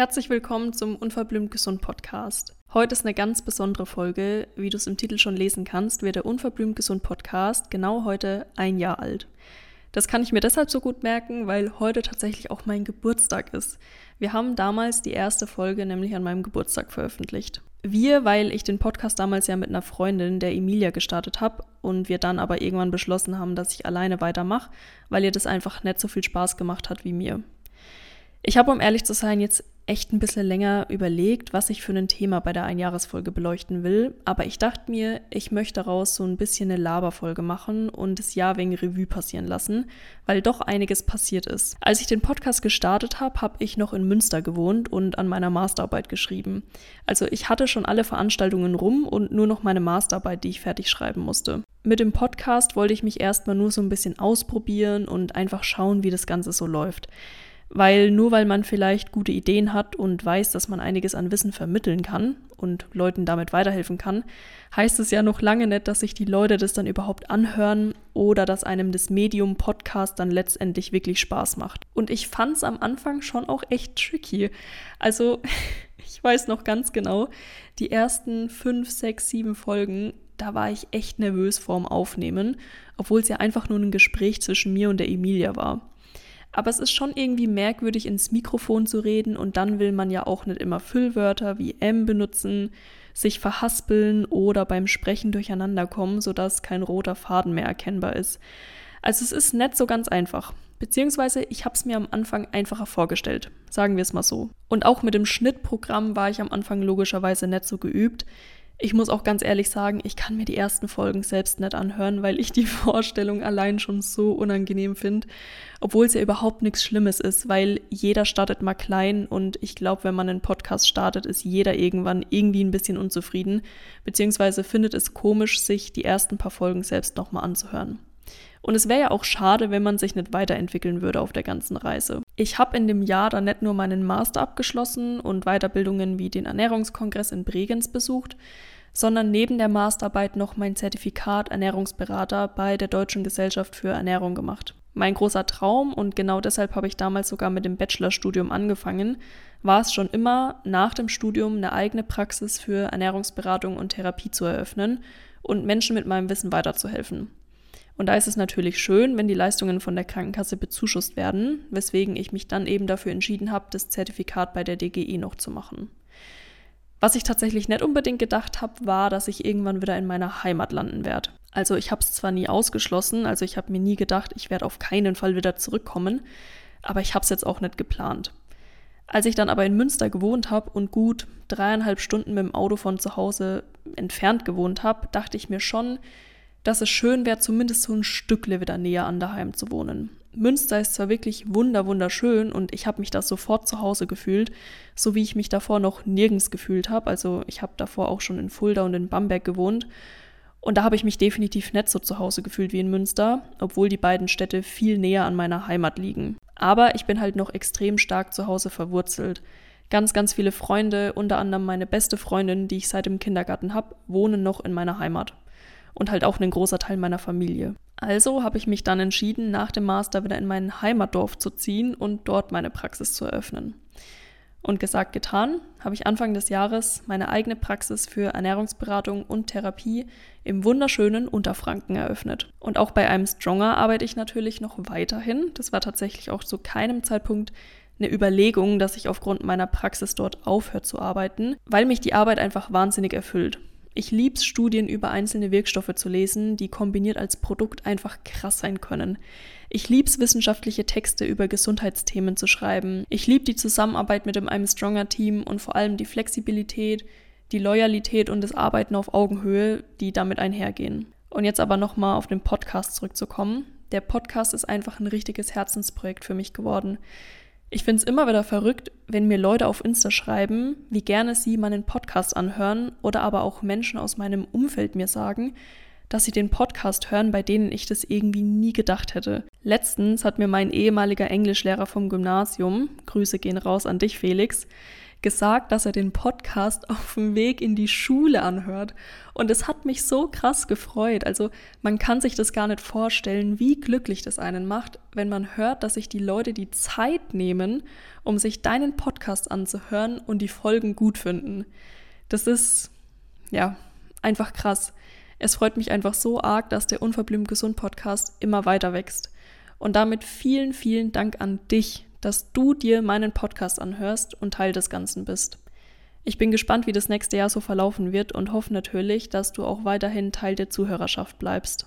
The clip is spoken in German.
Herzlich willkommen zum Unverblümt Gesund Podcast. Heute ist eine ganz besondere Folge. Wie du es im Titel schon lesen kannst, wird der Unverblümt Gesund Podcast genau heute ein Jahr alt. Das kann ich mir deshalb so gut merken, weil heute tatsächlich auch mein Geburtstag ist. Wir haben damals die erste Folge nämlich an meinem Geburtstag veröffentlicht. Wir, weil ich den Podcast damals ja mit einer Freundin, der Emilia, gestartet habe und wir dann aber irgendwann beschlossen haben, dass ich alleine weitermache, weil ihr das einfach nicht so viel Spaß gemacht hat wie mir. Ich habe, um ehrlich zu sein, jetzt echt ein bisschen länger überlegt, was ich für ein Thema bei der Einjahresfolge beleuchten will. Aber ich dachte mir, ich möchte daraus so ein bisschen eine Laberfolge machen und das Jahr wegen Revue passieren lassen, weil doch einiges passiert ist. Als ich den Podcast gestartet habe, habe ich noch in Münster gewohnt und an meiner Masterarbeit geschrieben. Also ich hatte schon alle Veranstaltungen rum und nur noch meine Masterarbeit, die ich fertig schreiben musste. Mit dem Podcast wollte ich mich erstmal nur so ein bisschen ausprobieren und einfach schauen, wie das Ganze so läuft. Weil nur weil man vielleicht gute Ideen hat und weiß, dass man einiges an Wissen vermitteln kann und Leuten damit weiterhelfen kann, heißt es ja noch lange nicht, dass sich die Leute das dann überhaupt anhören oder dass einem das Medium Podcast dann letztendlich wirklich Spaß macht. Und ich fand es am Anfang schon auch echt tricky. Also ich weiß noch ganz genau, die ersten fünf, sechs, sieben Folgen, da war ich echt nervös vorm Aufnehmen, obwohl es ja einfach nur ein Gespräch zwischen mir und der Emilia war. Aber es ist schon irgendwie merkwürdig, ins Mikrofon zu reden und dann will man ja auch nicht immer Füllwörter wie M benutzen, sich verhaspeln oder beim Sprechen durcheinander kommen, sodass kein roter Faden mehr erkennbar ist. Also es ist nicht so ganz einfach. Beziehungsweise ich habe es mir am Anfang einfacher vorgestellt, sagen wir es mal so. Und auch mit dem Schnittprogramm war ich am Anfang logischerweise nicht so geübt. Ich muss auch ganz ehrlich sagen, ich kann mir die ersten Folgen selbst nicht anhören, weil ich die Vorstellung allein schon so unangenehm finde, obwohl es ja überhaupt nichts Schlimmes ist, weil jeder startet mal klein und ich glaube, wenn man einen Podcast startet, ist jeder irgendwann irgendwie ein bisschen unzufrieden, beziehungsweise findet es komisch, sich die ersten paar Folgen selbst nochmal anzuhören. Und es wäre ja auch schade, wenn man sich nicht weiterentwickeln würde auf der ganzen Reise. Ich habe in dem Jahr dann nicht nur meinen Master abgeschlossen und Weiterbildungen wie den Ernährungskongress in Bregenz besucht, sondern neben der Masterarbeit noch mein Zertifikat Ernährungsberater bei der Deutschen Gesellschaft für Ernährung gemacht. Mein großer Traum, und genau deshalb habe ich damals sogar mit dem Bachelorstudium angefangen, war es schon immer, nach dem Studium eine eigene Praxis für Ernährungsberatung und Therapie zu eröffnen und Menschen mit meinem Wissen weiterzuhelfen. Und da ist es natürlich schön, wenn die Leistungen von der Krankenkasse bezuschusst werden, weswegen ich mich dann eben dafür entschieden habe, das Zertifikat bei der DGE noch zu machen. Was ich tatsächlich nicht unbedingt gedacht habe, war, dass ich irgendwann wieder in meiner Heimat landen werde. Also ich habe es zwar nie ausgeschlossen, also ich habe mir nie gedacht, ich werde auf keinen Fall wieder zurückkommen, aber ich habe es jetzt auch nicht geplant. Als ich dann aber in Münster gewohnt habe und gut dreieinhalb Stunden mit dem Auto von zu Hause entfernt gewohnt habe, dachte ich mir schon, dass es schön wäre, zumindest so ein Stückle wieder näher an daheim zu wohnen. Münster ist zwar wirklich wunder wunderschön und ich habe mich da sofort zu Hause gefühlt, so wie ich mich davor noch nirgends gefühlt habe. Also ich habe davor auch schon in Fulda und in Bamberg gewohnt und da habe ich mich definitiv nicht so zu Hause gefühlt wie in Münster, obwohl die beiden Städte viel näher an meiner Heimat liegen. Aber ich bin halt noch extrem stark zu Hause verwurzelt. Ganz, ganz viele Freunde, unter anderem meine beste Freundin, die ich seit dem Kindergarten habe, wohnen noch in meiner Heimat. Und halt auch ein großer Teil meiner Familie. Also habe ich mich dann entschieden, nach dem Master wieder in mein Heimatdorf zu ziehen und dort meine Praxis zu eröffnen. Und gesagt, getan, habe ich Anfang des Jahres meine eigene Praxis für Ernährungsberatung und Therapie im wunderschönen Unterfranken eröffnet. Und auch bei einem Stronger arbeite ich natürlich noch weiterhin. Das war tatsächlich auch zu keinem Zeitpunkt eine Überlegung, dass ich aufgrund meiner Praxis dort aufhöre zu arbeiten, weil mich die Arbeit einfach wahnsinnig erfüllt. Ich lieb's, Studien über einzelne Wirkstoffe zu lesen, die kombiniert als Produkt einfach krass sein können. Ich lieb's, wissenschaftliche Texte über Gesundheitsthemen zu schreiben. Ich lieb die Zusammenarbeit mit dem I'm Stronger Team und vor allem die Flexibilität, die Loyalität und das Arbeiten auf Augenhöhe, die damit einhergehen. Und jetzt aber nochmal auf den Podcast zurückzukommen. Der Podcast ist einfach ein richtiges Herzensprojekt für mich geworden. Ich finde es immer wieder verrückt, wenn mir Leute auf Insta schreiben, wie gerne sie meinen Podcast anhören oder aber auch Menschen aus meinem Umfeld mir sagen, dass sie den Podcast hören, bei denen ich das irgendwie nie gedacht hätte. Letztens hat mir mein ehemaliger Englischlehrer vom Gymnasium, Grüße gehen raus an dich, Felix, gesagt, dass er den Podcast auf dem Weg in die Schule anhört. Und es hat mich so krass gefreut. Also man kann sich das gar nicht vorstellen, wie glücklich das einen macht, wenn man hört, dass sich die Leute die Zeit nehmen, um sich deinen Podcast anzuhören und die Folgen gut finden. Das ist, ja, einfach krass. Es freut mich einfach so arg, dass der Unverblümt Gesund Podcast immer weiter wächst. Und damit vielen, vielen Dank an dich, dass du dir meinen Podcast anhörst und Teil des Ganzen bist. Ich bin gespannt, wie das nächste Jahr so verlaufen wird und hoffe natürlich, dass du auch weiterhin Teil der Zuhörerschaft bleibst.